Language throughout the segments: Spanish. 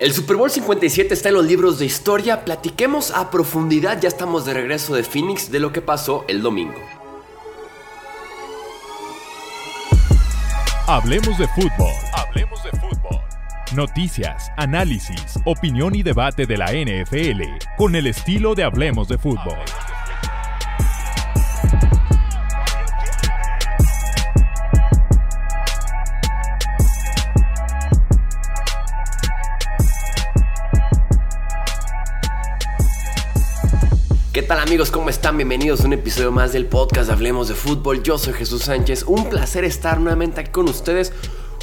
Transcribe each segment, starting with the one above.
El Super Bowl 57 está en los libros de historia, platiquemos a profundidad, ya estamos de regreso de Phoenix de lo que pasó el domingo. Hablemos de fútbol. Hablemos de fútbol. Noticias, análisis, opinión y debate de la NFL con el estilo de Hablemos de fútbol. Amigos? ¿Cómo están? Bienvenidos a un episodio más del podcast Hablemos de Fútbol. Yo soy Jesús Sánchez. Un placer estar nuevamente aquí con ustedes.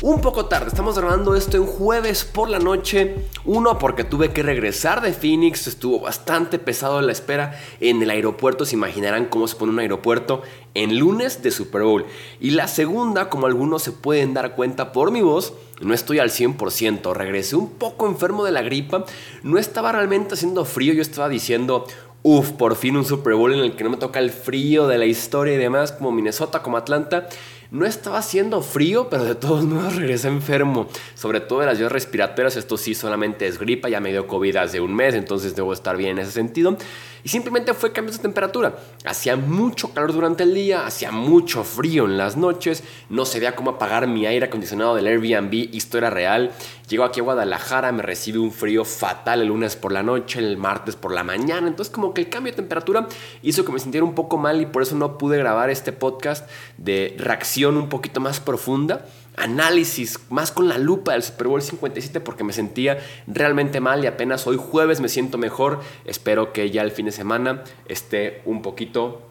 Un poco tarde, estamos grabando esto en jueves por la noche. Uno, porque tuve que regresar de Phoenix, estuvo bastante pesado la espera en el aeropuerto. Se imaginarán cómo se pone un aeropuerto en lunes de Super Bowl. Y la segunda, como algunos se pueden dar cuenta por mi voz, no estoy al 100%. Regresé un poco enfermo de la gripa. No estaba realmente haciendo frío, yo estaba diciendo, Uf, por fin un Super Bowl en el que no me toca el frío de la historia y demás, como Minnesota, como Atlanta. No estaba haciendo frío, pero de todos modos regresé enfermo. Sobre todo de las vías respiratorias, esto sí solamente es gripa, ya me dio COVID hace un mes, entonces debo estar bien en ese sentido. Y simplemente fue cambios de temperatura. Hacía mucho calor durante el día, hacía mucho frío en las noches, no sabía cómo apagar mi aire acondicionado del Airbnb, historia real. Llego aquí a Guadalajara, me recibe un frío fatal el lunes por la noche, el martes por la mañana. Entonces como que el cambio de temperatura hizo que me sintiera un poco mal y por eso no pude grabar este podcast de reacción un poquito más profunda análisis más con la lupa del Super Bowl 57 porque me sentía realmente mal y apenas hoy jueves me siento mejor. Espero que ya el fin de semana esté un poquito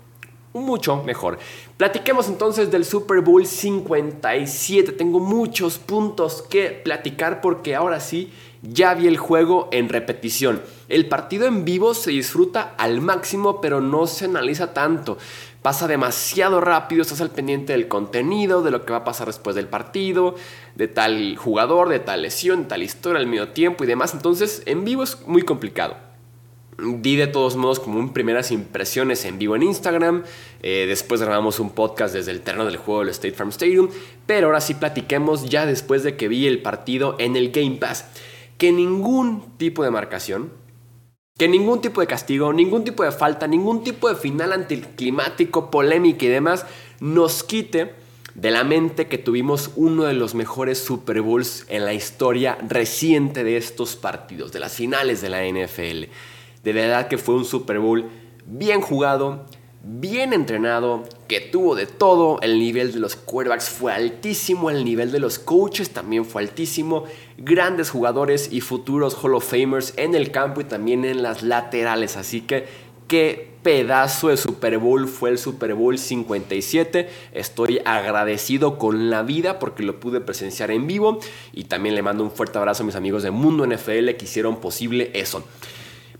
mucho mejor. Platiquemos entonces del Super Bowl 57. Tengo muchos puntos que platicar porque ahora sí ya vi el juego en repetición. El partido en vivo se disfruta al máximo pero no se analiza tanto pasa demasiado rápido, estás al pendiente del contenido, de lo que va a pasar después del partido, de tal jugador, de tal lesión, de tal historia, al medio tiempo y demás. Entonces, en vivo es muy complicado. Di de todos modos como un primeras impresiones en vivo en Instagram. Eh, después grabamos un podcast desde el terreno del juego del State Farm Stadium. Pero ahora sí platiquemos ya después de que vi el partido en el Game Pass. Que ningún tipo de marcación, que ningún tipo de castigo, ningún tipo de falta, ningún tipo de final anticlimático, polémica y demás nos quite de la mente que tuvimos uno de los mejores Super Bowls en la historia reciente de estos partidos, de las finales de la NFL. De verdad que fue un Super Bowl bien jugado, bien entrenado, que tuvo de todo. El nivel de los quarterbacks fue altísimo, el nivel de los coaches también fue altísimo. Grandes jugadores y futuros Hall of Famers en el campo y también en las laterales. Así que qué pedazo de Super Bowl fue el Super Bowl 57. Estoy agradecido con la vida porque lo pude presenciar en vivo y también le mando un fuerte abrazo a mis amigos de Mundo NFL que hicieron posible eso.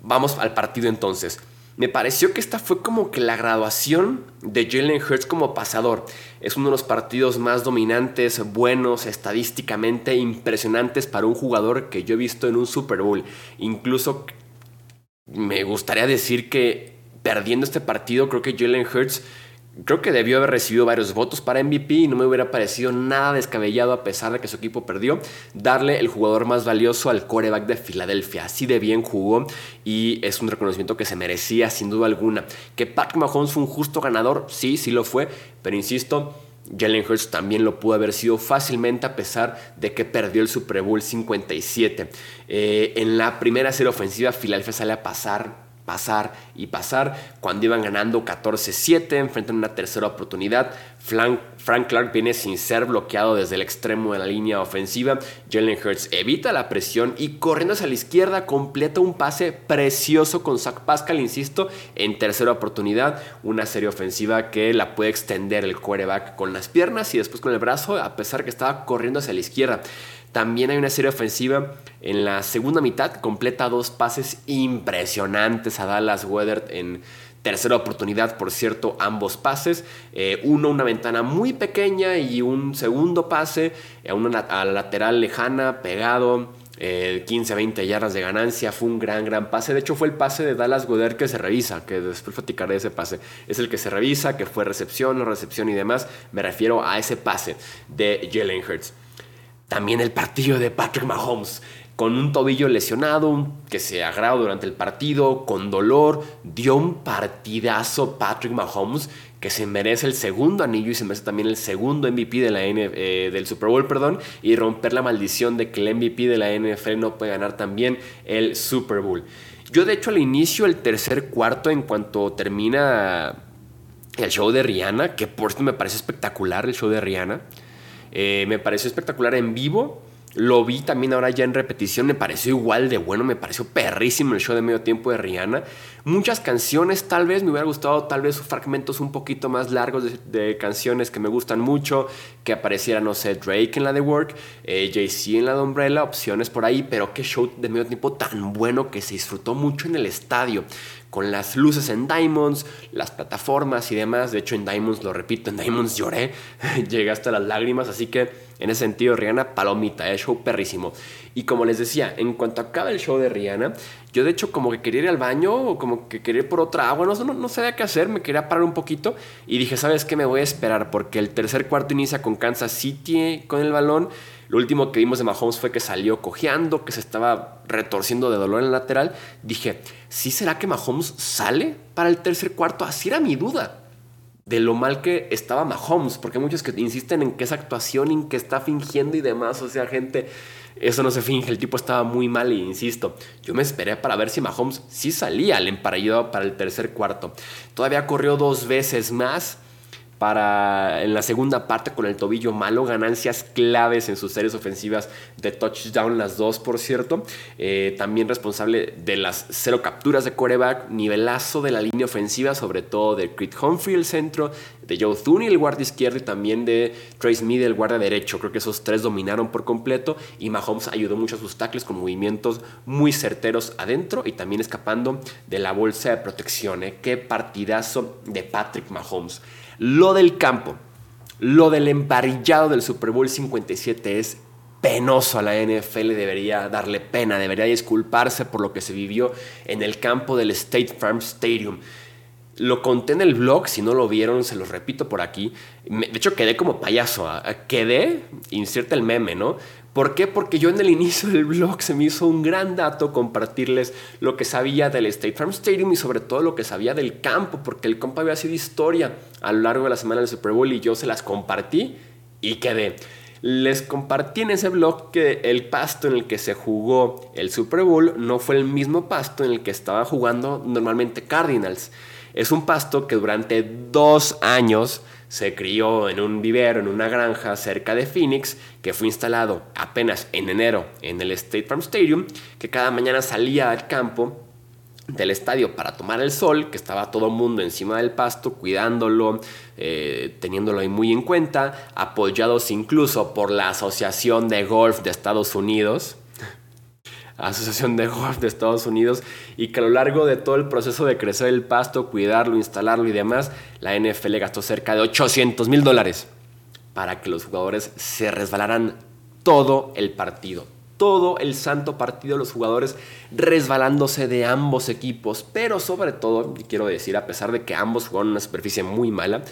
Vamos al partido entonces. Me pareció que esta fue como que la graduación de Jalen Hurts como pasador. Es uno de los partidos más dominantes, buenos, estadísticamente impresionantes para un jugador que yo he visto en un Super Bowl. Incluso me gustaría decir que perdiendo este partido, creo que Jalen Hurts Creo que debió haber recibido varios votos para MVP y no me hubiera parecido nada descabellado a pesar de que su equipo perdió, darle el jugador más valioso al coreback de Filadelfia. Así de bien jugó y es un reconocimiento que se merecía sin duda alguna. Que Patrick Mahomes fue un justo ganador, sí, sí lo fue, pero insisto, Jalen Hurts también lo pudo haber sido fácilmente a pesar de que perdió el Super Bowl 57. Eh, en la primera serie ofensiva, Filadelfia sale a pasar pasar y pasar. Cuando iban ganando 14-7, enfrentan una tercera oportunidad. Frank, Clark viene sin ser bloqueado desde el extremo de la línea ofensiva. Jalen Hurts evita la presión y corriendo hacia la izquierda completa un pase precioso con Zach Pascal, insisto, en tercera oportunidad. Una serie ofensiva que la puede extender el quarterback con las piernas y después con el brazo, a pesar que estaba corriendo hacia la izquierda. También hay una serie ofensiva en la segunda mitad, completa dos pases impresionantes a Dallas Weather en tercera oportunidad, por cierto, ambos pases. Eh, uno, una ventana muy pequeña y un segundo pase a una a la lateral lejana, pegado. 15-20 eh, yardas de ganancia, fue un gran, gran pase. De hecho, fue el pase de Dallas Goder que se revisa, que después platicaré de ese pase. Es el que se revisa, que fue recepción, no recepción y demás. Me refiero a ese pase de Jalen Hurts. También el partido de Patrick Mahomes con un tobillo lesionado, que se agravó durante el partido, con dolor, dio un partidazo Patrick Mahomes que se merece el segundo anillo y se merece también el segundo MVP de la eh, del Super Bowl, perdón, y romper la maldición de que el MVP de la NFL no puede ganar también el Super Bowl. Yo de hecho al inicio, el tercer cuarto, en cuanto termina el show de Rihanna, que por esto me parece espectacular el show de Rihanna, eh, me pareció espectacular en vivo. Lo vi también ahora ya en repetición, me pareció igual de bueno, me pareció perrísimo el show de medio tiempo de Rihanna. Muchas canciones, tal vez me hubiera gustado, tal vez fragmentos un poquito más largos de, canciones que me gustan mucho, que apareciera, no sé, Drake en la de Work, eh, Jay-Z en la de Umbrella, opciones por ahí, pero qué show de medio tiempo tan bueno que se disfrutó mucho en el estadio con las luces en Diamonds, las plataformas y demás. De hecho, en Diamonds, lo repito, en Diamonds lloré, llegué hasta las lágrimas, así que en ese sentido, Rihanna, palomita, es show perrísimo. Y como les decía, en cuanto acaba el show de Rihanna, yo de hecho como que quería ir al baño o como que quería ir por otra agua, no, no, no sabía qué hacer, me quería parar un poquito y dije, ¿sabes qué? Me voy a esperar porque el tercer cuarto inicia con Kansas City con el balón. Lo último que vimos de Mahomes fue que salió cojeando, que se estaba retorciendo de dolor en el lateral. Dije, ¿sí será que Mahomes sale para el tercer cuarto? Así era mi duda de lo mal que estaba Mahomes, porque hay muchos que insisten en que es actuación, en que está fingiendo y demás, o sea, gente, eso no se finge, el tipo estaba muy mal y insisto, yo me esperé para ver si Mahomes sí salía al emparellado para el tercer cuarto. Todavía corrió dos veces más para en la segunda parte con el tobillo malo, ganancias claves en sus series ofensivas de touchdown, las dos por cierto, eh, también responsable de las cero capturas de coreback, nivelazo de la línea ofensiva, sobre todo de Creed Humphrey el centro, de Joe Thuney el guardia izquierdo y también de Trace Mead el guardia derecho, creo que esos tres dominaron por completo y Mahomes ayudó mucho a sus tackles con movimientos muy certeros adentro y también escapando de la bolsa de protección, ¿eh? qué partidazo de Patrick Mahomes. Lo del campo, lo del emparillado del Super Bowl 57 es penoso a la NFL, debería darle pena, debería disculparse por lo que se vivió en el campo del State Farm Stadium. Lo conté en el blog, si no lo vieron, se los repito por aquí. De hecho, quedé como payaso. ¿ah? Quedé, inserta el meme, ¿no? ¿Por qué? Porque yo en el inicio del blog se me hizo un gran dato compartirles lo que sabía del State Farm Stadium y sobre todo lo que sabía del campo, porque el campo había sido historia a lo largo de la semana del Super Bowl y yo se las compartí y quedé. Les compartí en ese blog que el pasto en el que se jugó el Super Bowl no fue el mismo pasto en el que estaba jugando normalmente Cardinals. Es un pasto que durante dos años se crió en un vivero, en una granja cerca de Phoenix, que fue instalado apenas en enero en el State Farm Stadium, que cada mañana salía al campo del estadio para tomar el sol, que estaba todo el mundo encima del pasto, cuidándolo, eh, teniéndolo ahí muy en cuenta, apoyados incluso por la Asociación de Golf de Estados Unidos, Asociación de Golf de Estados Unidos y que a lo largo de todo el proceso de crecer el pasto, cuidarlo, instalarlo y demás, la NFL gastó cerca de 800 mil dólares para que los jugadores se resbalaran todo el partido. Todo el santo partido, los jugadores resbalándose de ambos equipos, pero sobre todo, quiero decir, a pesar de que ambos jugaron una superficie muy mala,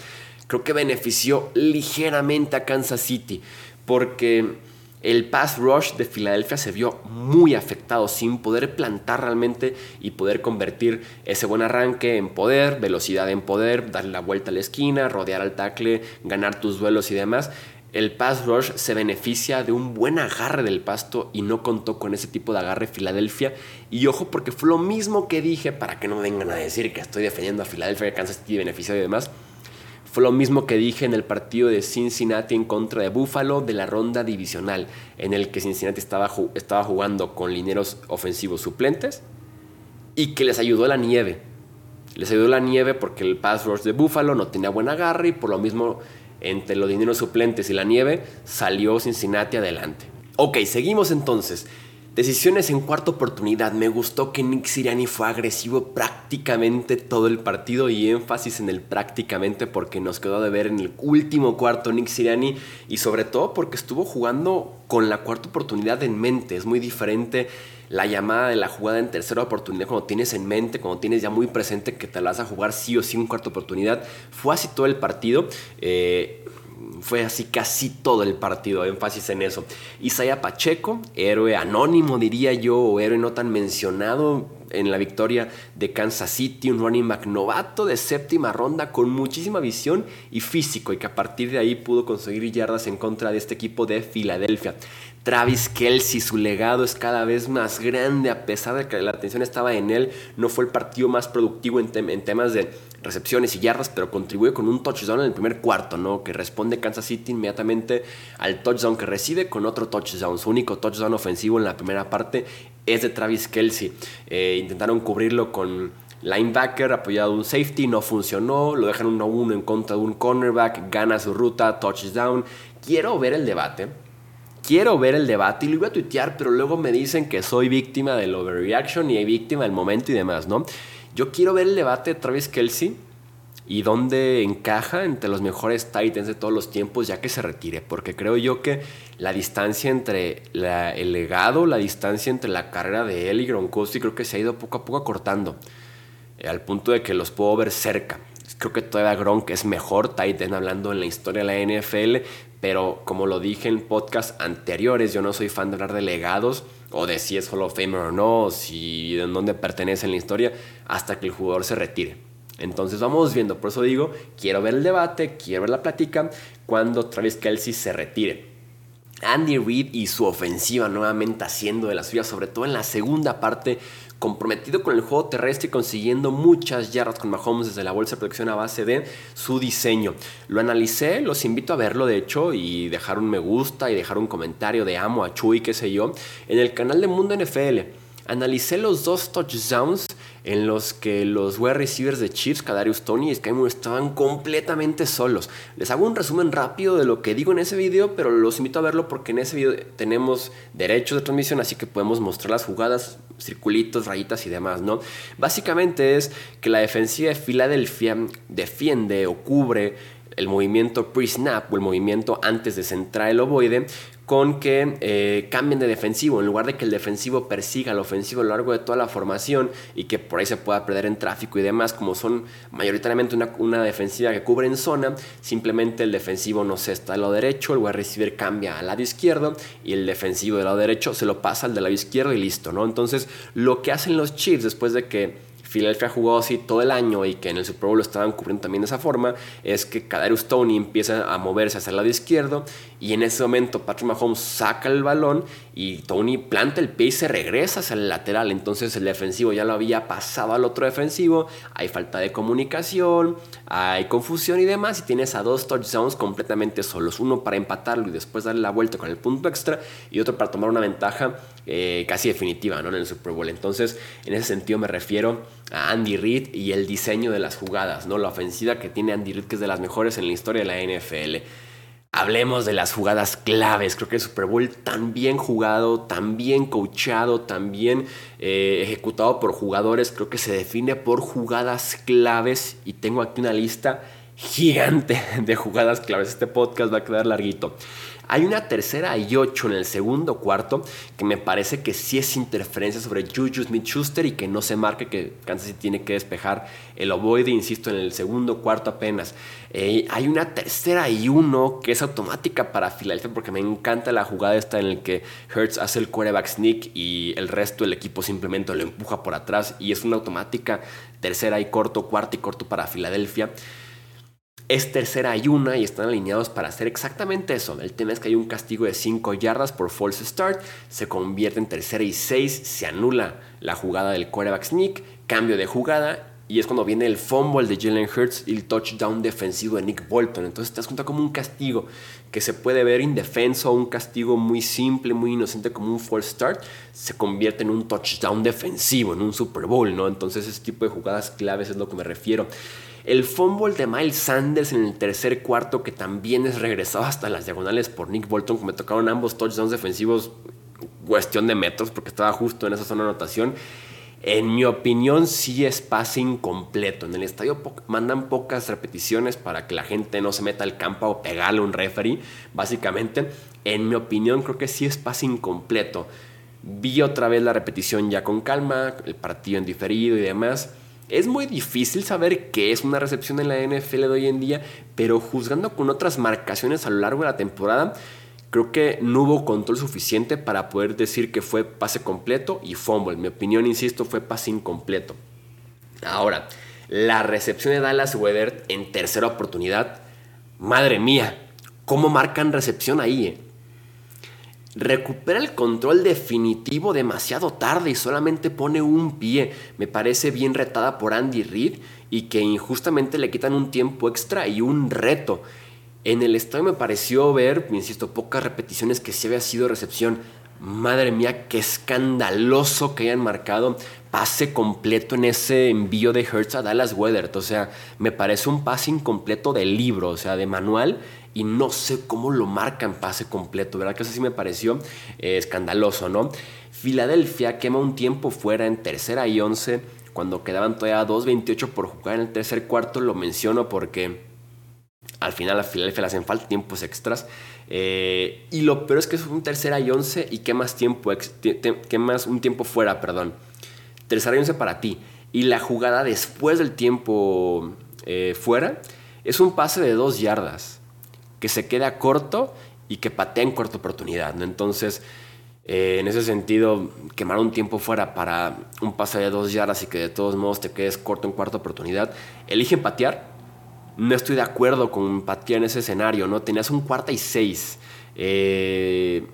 creo que benefició ligeramente a Kansas City, porque el pass rush de Filadelfia se vio muy afectado sin poder plantar realmente y poder convertir ese buen arranque en poder, velocidad en poder, darle la vuelta a la esquina, rodear al tackle, ganar tus duelos y demás. El pass rush se beneficia de un buen agarre del pasto y no contó con ese tipo de agarre Filadelfia. Y ojo, porque fue lo mismo que dije para que no vengan a decir que estoy defendiendo a Filadelfia, que Kansas City beneficia y demás lo mismo que dije en el partido de Cincinnati en contra de Buffalo de la ronda divisional, en el que Cincinnati estaba, estaba jugando con lineros ofensivos suplentes y que les ayudó la nieve. Les ayudó la nieve porque el pass rush de Buffalo no tenía buen agarre y por lo mismo entre los dineros suplentes y la nieve salió Cincinnati adelante. Ok, seguimos entonces. Decisiones en cuarta oportunidad. Me gustó que Nick Siriani fue agresivo prácticamente todo el partido y énfasis en el prácticamente porque nos quedó de ver en el último cuarto Nick Siriani y sobre todo porque estuvo jugando con la cuarta oportunidad en mente. Es muy diferente la llamada de la jugada en tercera oportunidad cuando tienes en mente, cuando tienes ya muy presente que te la vas a jugar sí o sí en cuarta oportunidad. Fue así todo el partido. Eh, fue así casi todo el partido, énfasis en eso. Isaiah Pacheco, héroe anónimo diría yo, o héroe no tan mencionado en la victoria de Kansas City, un running back de séptima ronda con muchísima visión y físico y que a partir de ahí pudo conseguir yardas en contra de este equipo de Filadelfia. Travis Kelsey, su legado es cada vez más grande, a pesar de que la atención estaba en él, no fue el partido más productivo en, temas de recepciones y yardas, pero contribuye con un touchdown en el primer cuarto, ¿no? Que responde Kansas City inmediatamente al touchdown que recibe con otro touchdown. Su único touchdown ofensivo en la primera parte es de Travis Kelsey. Eh, intentaron cubrirlo con linebacker apoyado un safety, no funcionó, lo dejan 1 a 1 en contra de un cornerback, gana su ruta, touchdown. Quiero ver el debate quiero ver el debate y lo iba a tuitear, pero luego me dicen que soy víctima del overreaction y víctima del momento y demás, ¿no? Yo quiero ver el debate de Travis Kelsey y dónde encaja entre los mejores Titans de todos los tiempos ya que se retire, porque creo yo que la distancia entre el legado, la distancia entre la carrera de él y Gronkowski creo que se ha ido poco a poco acortando, eh, al punto de que los puedo ver cerca. Creo que todavía Gronk es mejor Titan hablando en la historia de la NFL, pero como lo dije en podcasts anteriores, yo no soy fan de hablar de legados o de si es Hall of Famer o no, o si de dónde pertenece en la historia, hasta que el jugador se retire. Entonces vamos viendo, por eso digo, quiero ver el debate, quiero ver la plática cuando Travis Kelsey se retire. Andy Reid y su ofensiva nuevamente haciendo de la suya, sobre todo en la segunda parte, comprometido con el juego terrestre y consiguiendo muchas yardas con Mahomes desde la bolsa de protección a base de su diseño. Lo analicé, los invito a verlo de hecho y dejar un me gusta y dejar un comentario de amo a Chuy, qué sé yo, en el canal de Mundo NFL. Analicé los dos touchdowns en los que los wide receivers de Chiefs, Kadarius Tony y Sky Moore estaban completamente solos. Les hago un resumen rápido de lo que digo en ese video, pero los invito a verlo porque en ese video tenemos derechos de transmisión, así que podemos mostrar las jugadas, circulitos, rayitas y demás, ¿no? Básicamente es que la defensiva de Filadelfia defiende o cubre el movimiento pre-snap o el movimiento antes de centrar el ovoide con que eh, cambien de defensivo, en lugar de que el defensivo persiga al ofensivo a lo largo de toda la formación y que por ahí se pueda perder en tráfico y demás, como son mayoritariamente una, defensiva que cubre en zona, simplemente el defensivo no se está al lado derecho, el wide receiver cambia al lado izquierdo y el defensivo del lado derecho se lo pasa al del lado izquierdo y listo, ¿no? Entonces, lo que hacen los Chiefs después de que Philadelphia jugó así todo el año y que en el Super Bowl lo estaban cubriendo también de esa forma, es que Kadarius Tony empieza a moverse hacia el lado izquierdo y en ese momento Patrick Mahomes saca el balón y Tony planta el pie y se regresa hacia el lateral. Entonces el defensivo ya lo había pasado al otro defensivo, hay falta de comunicación, hay confusión y demás y tienes a dos touchdowns completamente solos, uno para empatarlo y después darle la vuelta con el punto extra y otro para tomar una ventaja eh, casi definitiva ¿no? en el Super Bowl. Entonces en ese sentido me refiero a Andy Reid y el diseño de las jugadas, ¿no? La ofensiva que tiene Andy Reid, que es de las mejores en la historia de la NFL. Hablemos de las jugadas claves. Creo que el Super Bowl tan bien jugado, tan bien coachado, tan bien eh, ejecutado por jugadores, creo que se define por jugadas claves. Y tengo aquí una lista gigante de jugadas claves. Este podcast va a quedar larguito. Hay una tercera y ocho en el segundo cuarto que me parece que sí es interferencia sobre Juju Smith-Schuster y que no se marque que Kansas City tiene que despejar el ovoide, insisto, en el segundo cuarto apenas. Eh, hay una tercera y uno que es automática para Filadelfia porque me encanta la jugada esta en el que Hertz hace el quarterback sneak y el resto del equipo simplemente lo empuja por atrás y es una automática tercera y corto, cuarto y corto para Filadelfia es tercera y una y están alineados para hacer exactamente eso. El tema es que hay un castigo de 5 yardas por false start, se convierte en tercera y 6, se anula la jugada del quarterback sneak, cambio de jugada y es cuando viene el fumble de Jalen Hurts y el touchdown defensivo de Nick Bolton. Entonces te das cuenta como un castigo que se puede ver indefenso, un castigo muy simple, muy inocente como un false start, se convierte en un touchdown defensivo, en un Super Bowl, ¿no? Entonces ese tipo de jugadas claves es lo que me refiero. El fumble de Miles Sanders en el tercer cuarto, que también es regresado hasta las diagonales por Nick Bolton, que me tocaron ambos touchdowns defensivos, cuestión de metros, porque estaba justo en esa zona de anotación. En mi opinión, sí es pase incompleto. En el estadio mandan pocas repeticiones para que la gente no se meta al campo o pegarle un referee, básicamente. En mi opinión, creo que sí es pase incompleto. Vi otra vez la repetición ya con calma, el partido en diferido y demás Es muy difícil saber qué es una recepción en la NFL de hoy en día, pero juzgando con otras marcaciones a lo largo de la temporada, creo que no hubo control suficiente para poder decir que fue pase completo y fumble. mi opinión, insisto, fue pase incompleto. Ahora, la recepción de Dallas Weather en tercera oportunidad, madre mía, ¿cómo marcan recepción ahí? Eh? Recupera el control definitivo demasiado tarde y solamente pone un pie. Me parece bien retada por Andy Reid y que injustamente le quitan un tiempo extra y un reto. En el estadio me pareció ver, insisto, pocas repeticiones que se había sido recepción. Madre mía, qué escandaloso que hayan marcado pase completo en ese envío de Hertz a Dallas Weather. O sea, me parece un pase incompleto de libro, o sea, de manual y no sé cómo lo marcan pase completo, ¿verdad? Que eso sí me pareció eh, escandaloso, ¿no? Filadelfia quema un tiempo fuera en tercera y once, cuando quedaban todavía 2.28 por jugar en el tercer cuarto, lo menciono porque al final a Filadelfia le hacen falta tiempos extras. Eh, y lo peor es que es un tercera y once y quemas, tiempo quemas un tiempo fuera, perdón. Tercera y once para ti. Y la jugada después del tiempo eh, fuera es un pase de dos yardas que se queda corto y que patea en corta oportunidad. ¿no? Entonces, eh, en ese sentido, quemar un tiempo fuera para un pase de dos yardas y que de todos modos te quedes corto en cuarta oportunidad, eligen patear. No estoy de acuerdo con patear en ese escenario, ¿no? Tenías un cuarta y seis. Eh,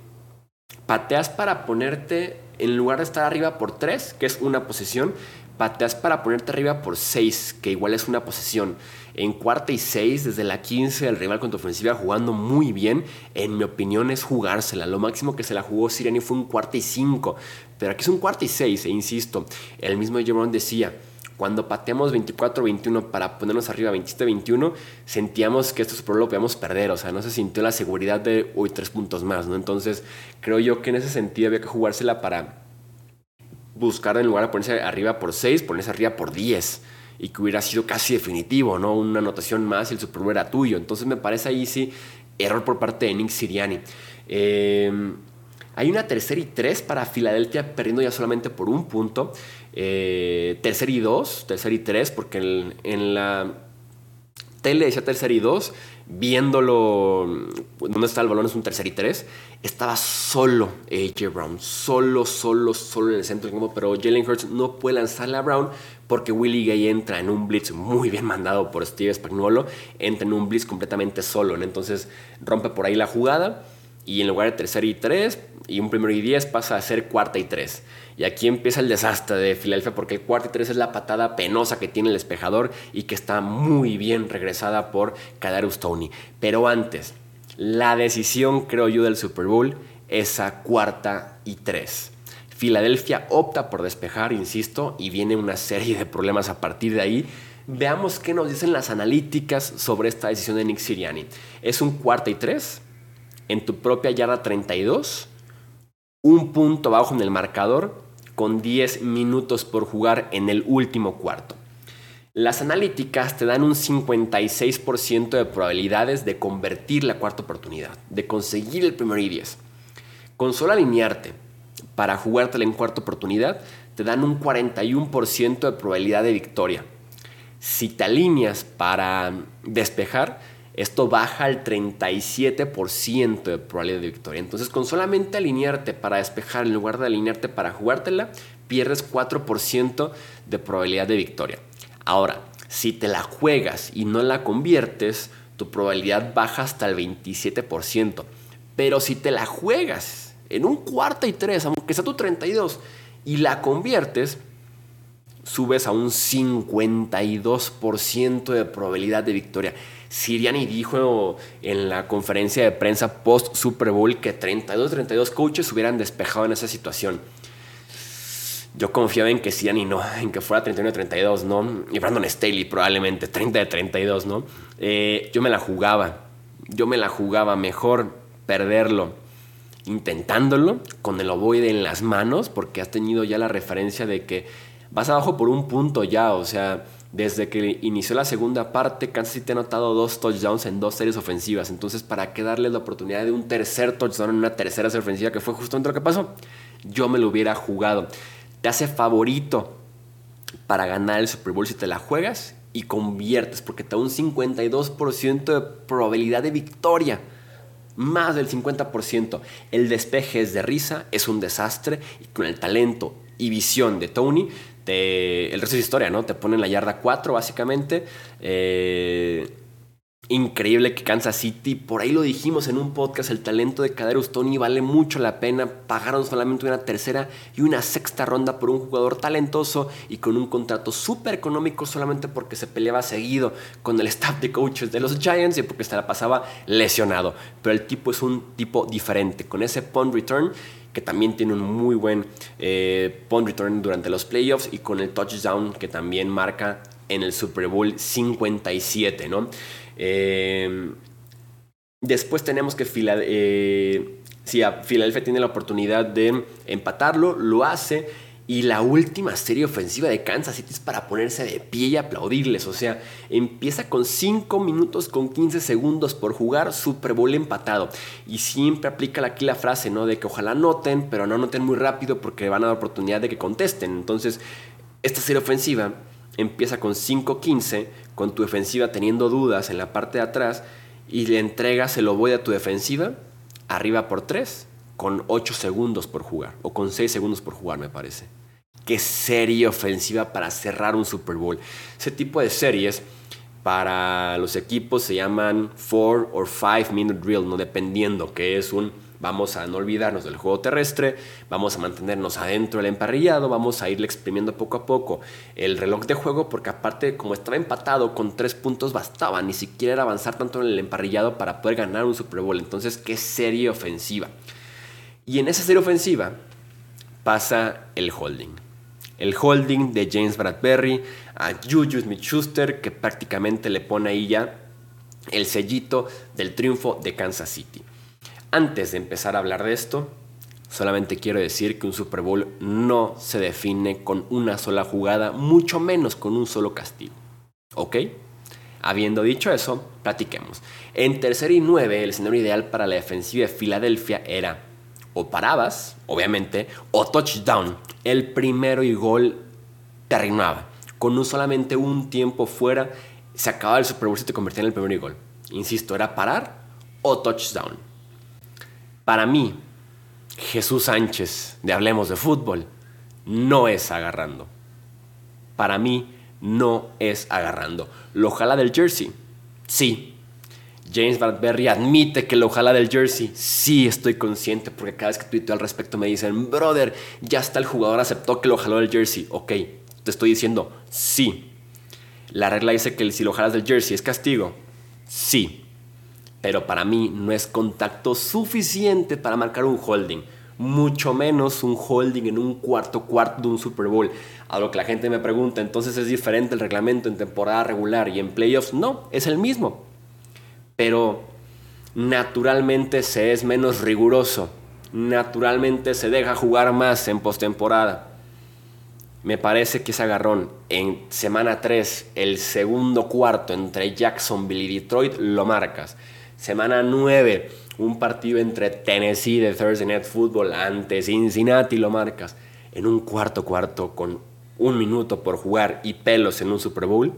pateas para ponerte, en lugar de estar arriba por tres, que es una posesión, pateas para ponerte arriba por seis, que igual es una posesión en cuarta y seis, desde la 15, el rival contra ofensiva jugando muy bien. En mi opinión es jugársela. Lo máximo que se la jugó Siriani fue un cuarta y cinco. Pero aquí es un cuarta y seis, e insisto, el mismo Jerome decía, cuando pateamos 24-21 para ponernos arriba 27-21, sentíamos que esto por lo podíamos perder, o sea, no se sintió la seguridad de, uy, tres puntos más, ¿no? Entonces, creo yo que en ese sentido había que jugársela para buscar en lugar de ponerse arriba por 6, ponerse arriba por 10 y que hubiera sido casi definitivo, ¿no? Una anotación más y el Super era tuyo. Entonces me parece ahí sí error por parte de Nick Siriani. Em, hay una tercera y tres para Filadelfia perdiendo ya solamente por un punto. Eh, tercera y dos, tercera y tres, porque en, la tele decía tercera y dos viéndolo, dónde está el balón es un tercer y tres, estaba solo AJ Brown, solo, solo, solo en el centro del pero Jalen Hurts no puede lanzarle a Brown porque Willie Gay entra en un blitz muy bien mandado por Steve Spagnuolo, entra en un blitz completamente solo, entonces rompe por ahí la jugada y en lugar de tercer y tres y un primero y diez pasa a ser cuarta y tres. Y aquí empieza el desastre de Filadelfia porque el cuarto y tres es la patada penosa que tiene el espejador y que está muy bien regresada por Kadarius Tony. Pero antes, la decisión, creo yo, del Super Bowl es a cuarta y tres. Filadelfia opta por despejar, insisto, y viene una serie de problemas a partir de ahí. Veamos qué nos dicen las analíticas sobre esta decisión de Nick Siriani. Es un cuarta y tres en tu propia yarda 32, un punto abajo en el marcador con 10 minutos por jugar en el último cuarto. Las analíticas te dan un 56% de probabilidades de convertir la cuarta oportunidad, de conseguir el primer y 10. Con solo alinearte para jugártela en cuarta oportunidad, te dan un 41% de probabilidad de victoria. Si te alineas para despejar, esto baja al 37% de probabilidad de victoria. Entonces, con solamente alinearte para despejar en lugar de alinearte para jugártela, pierdes 4% de probabilidad de victoria. Ahora, si te la juegas y no la conviertes, tu probabilidad baja hasta el 27%. Pero si te la juegas en un cuarto y tres, aunque sea tu 32, y la conviertes, subes a un 52% de probabilidad de victoria. Siriani dijo en la conferencia de prensa post Super Bowl que 32-32 coaches hubieran despejado en esa situación. Yo confiaba en que Siriani no, en que fuera 31-32, ¿no? Y Brandon Staley probablemente 30-32, ¿no? Eh, yo me la jugaba, yo me la jugaba mejor perderlo intentándolo con el ovoide en las manos porque has tenido ya la referencia de que vas abajo por un punto ya, o sea, desde que inició la segunda parte, Kansas City ha anotado dos touchdowns en dos series ofensivas. Entonces, ¿para qué darle la oportunidad de un tercer touchdown en una tercera serie ofensiva que fue justamente lo que pasó? Yo me lo hubiera jugado. Te hace favorito para ganar el Super Bowl si te la juegas y conviertes, porque te da un 52% de probabilidad de victoria. Más del 50%. El despeje es de risa, es un desastre, y con el talento y visión de Tony, el resto es historia, ¿no? Te ponen la yarda 4, básicamente. Eh, increíble que Kansas City, por ahí lo dijimos en un podcast, el talento de Caderos Tony vale mucho la pena. Pagaron solamente una tercera y una sexta ronda por un jugador talentoso y con un contrato súper económico solamente porque se peleaba seguido con el staff de coaches de los Giants y porque se la pasaba lesionado. Pero el tipo es un tipo diferente, con ese punt return que también tiene un muy buen eh, punt return durante los playoffs y con el touchdown que también marca en el Super Bowl 57, ¿no? Eh, después tenemos que eh, si Filadelfia tiene la oportunidad de empatarlo, lo hace. Y la última serie ofensiva de Kansas City es para ponerse de pie y aplaudirles. O sea, empieza con 5 minutos con 15 segundos por jugar, Super Bowl empatado. Y siempre aplica aquí la frase, ¿no? De que ojalá noten, pero no noten muy rápido porque van a dar oportunidad de que contesten. Entonces, esta serie ofensiva empieza con 5-15, con tu defensiva teniendo dudas en la parte de atrás y le entregas el voy a tu defensiva arriba por 3 con 8 segundos por jugar o con 6 segundos por jugar me parece. Qué serie ofensiva para cerrar un Super Bowl. Ese tipo de series para los equipos se llaman 4 o 5 minute drill, no dependiendo que es un Vamos a no olvidarnos del juego terrestre, vamos a mantenernos adentro del emparrillado, vamos a irle exprimiendo poco a poco el reloj de juego, porque aparte, como estaba empatado con tres puntos, bastaba, ni siquiera era avanzar tanto en el emparrillado para poder ganar un Super Bowl. Entonces, qué serie ofensiva. Y en esa serie ofensiva pasa el holding. El holding de James Bradbury a Juju Smith-Schuster, que prácticamente le pone ahí ya el sellito del triunfo de Kansas City. Antes de empezar a hablar de esto, solamente quiero decir que un Super Bowl no se define con una sola jugada, mucho menos con un solo castigo. ¿Ok? Habiendo dicho eso, platiquemos. En tercer y nueve, el escenario ideal para la defensiva de Filadelfia era o parabas, obviamente, o touchdown. El primero y gol terminaba. Con un solamente un tiempo fuera, se acababa el Super Bowl y te convertía en el primero y gol. Insisto, era parar o touchdown. Para mí, Jesús Sánchez de Hablemos de Fútbol no es agarrando. Para mí, no es agarrando. ¿Lo jala del jersey? Sí. James Bradbury admite que lo jala del jersey. Sí, estoy consciente porque cada vez que tuiteo al respecto me dicen, brother, ya está el jugador aceptó que lo jaló del jersey. Ok, te estoy diciendo, sí. La regla dice que si lo jalas del jersey es castigo. Sí pero para mí no es contacto suficiente para marcar un holding. Mucho menos un holding en un cuarto cuarto de un Super Bowl. A lo que la gente me pregunta, entonces es diferente el reglamento en temporada regular y en playoffs. No, es el mismo. Pero naturalmente se es menos riguroso. Naturalmente se deja jugar más en postemporada. Me parece que ese agarrón en semana 3, el segundo cuarto entre Jacksonville y Detroit, lo marcas. Semana 9, un partido entre Tennessee de Thursday Night Football ante Cincinnati, lo marcas. En un cuarto cuarto con un minuto por jugar y pelos en un Super Bowl,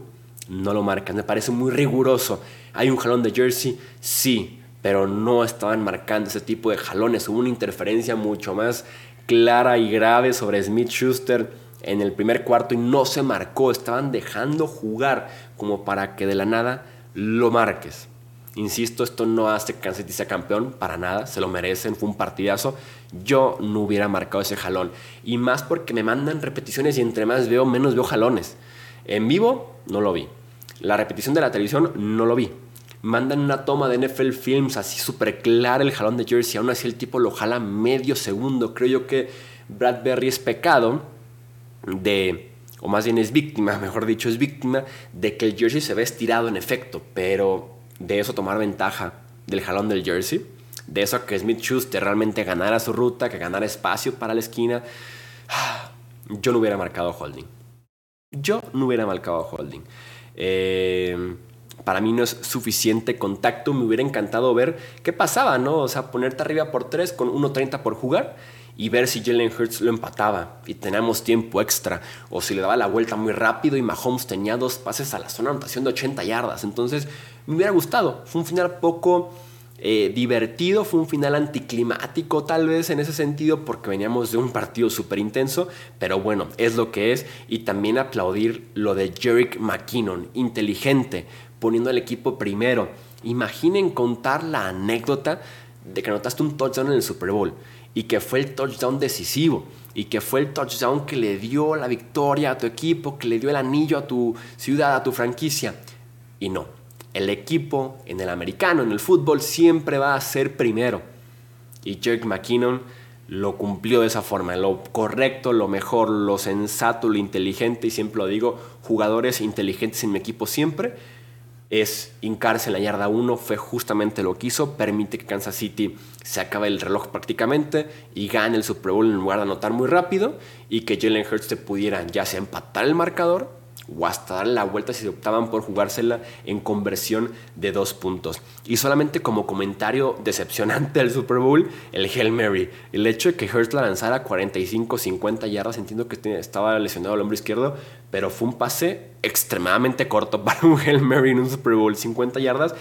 no lo marcas. Me parece muy riguroso. ¿Hay un jalón de jersey? Sí, pero no estaban marcando ese tipo de jalones. Hubo una interferencia mucho más clara y grave sobre Smith Schuster en el primer cuarto y no se marcó. Estaban dejando jugar como para que de la nada lo marques. Insisto, esto no hace que Kansas City sea campeón, para nada, se lo merecen, fue un partidazo. Yo no hubiera marcado ese jalón. Y más porque me mandan repeticiones y entre más veo, menos veo jalones. En vivo, no lo vi. La repetición de la televisión, no lo vi. Mandan una toma de NFL Films así súper clara el jalón de jersey. Aún así el tipo lo jala medio segundo. Creo yo que Bradbury es pecado de o más bien es víctima, mejor dicho, es víctima de que el jersey se ve estirado en efecto, pero de eso tomar ventaja del jalón del jersey, de eso que Smith Schuster realmente ganara su ruta, que ganara espacio para la esquina, yo no hubiera marcado holding. Yo no hubiera marcado holding. Eh, para mí no es suficiente contacto. Me hubiera encantado ver qué pasaba, ¿no? O sea, ponerte arriba por 3 con 1.30 por jugar y ver si Jalen Hurts lo empataba y teníamos tiempo extra o si le daba la vuelta muy rápido y Mahomes tenía dos pases a la zona de anotación de 80 yardas. Entonces me hubiera gustado. Fue un final poco eh, divertido, fue un final anticlimático tal vez en ese sentido porque veníamos de un partido súper intenso, pero bueno, es lo que es y también aplaudir lo de Jerick McKinnon, inteligente, poniendo al equipo primero. Imaginen contar la anécdota de que anotaste un touchdown en el Super Bowl y que fue el touchdown decisivo y que fue el touchdown que le dio la victoria a tu equipo, que le dio el anillo a tu ciudad, a tu franquicia. Y no, el equipo en el americano, en el fútbol, siempre va a ser primero. Y Jake McKinnon lo cumplió de esa forma, lo correcto, lo mejor, lo sensato, lo inteligente, y siempre lo digo, jugadores inteligentes en mi equipo siempre es hincarse en la yarda 1, fue justamente lo que hizo, permite que Kansas City se acabe el reloj prácticamente y gane el Super Bowl en lugar de anotar muy rápido y que Jalen Hurts te pudiera ya sea empatar el marcador o hasta darle la vuelta si optaban por jugársela en conversión de dos puntos. Y solamente como comentario decepcionante del Super Bowl, el Hail Mary. El hecho de que Hurts la lanzara 45, 50 yardas, entiendo que estaba lesionado el hombro izquierdo, pero fue un pase extremadamente corto para un Hail Mary en un Super Bowl, 50 yardas.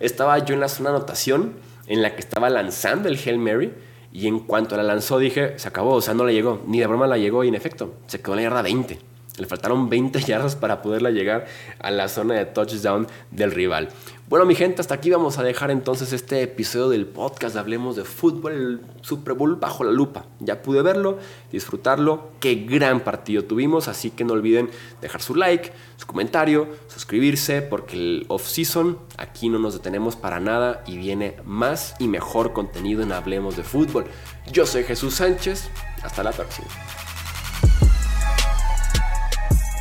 Estaba yo en la zona anotación en la que estaba lanzando el Hail Mary. Y en cuanto la lanzó dije, se acabó, o sea, no la llegó, ni de broma la llegó y en efecto, se quedó en la yarda 20. Le faltaron 20 yardas para poderla llegar a la zona de touchdown del rival. Bueno, mi gente, hasta aquí vamos a dejar entonces este episodio del podcast Hablemos de Fútbol, el Super Bowl bajo la lupa. Ya pude verlo, disfrutarlo. Qué gran partido tuvimos, así que no olviden dejar su like, su comentario, suscribirse, porque el off-season aquí no nos detenemos para nada y viene más y mejor contenido en Hablemos de Fútbol. Yo soy Jesús Sánchez, hasta la próxima.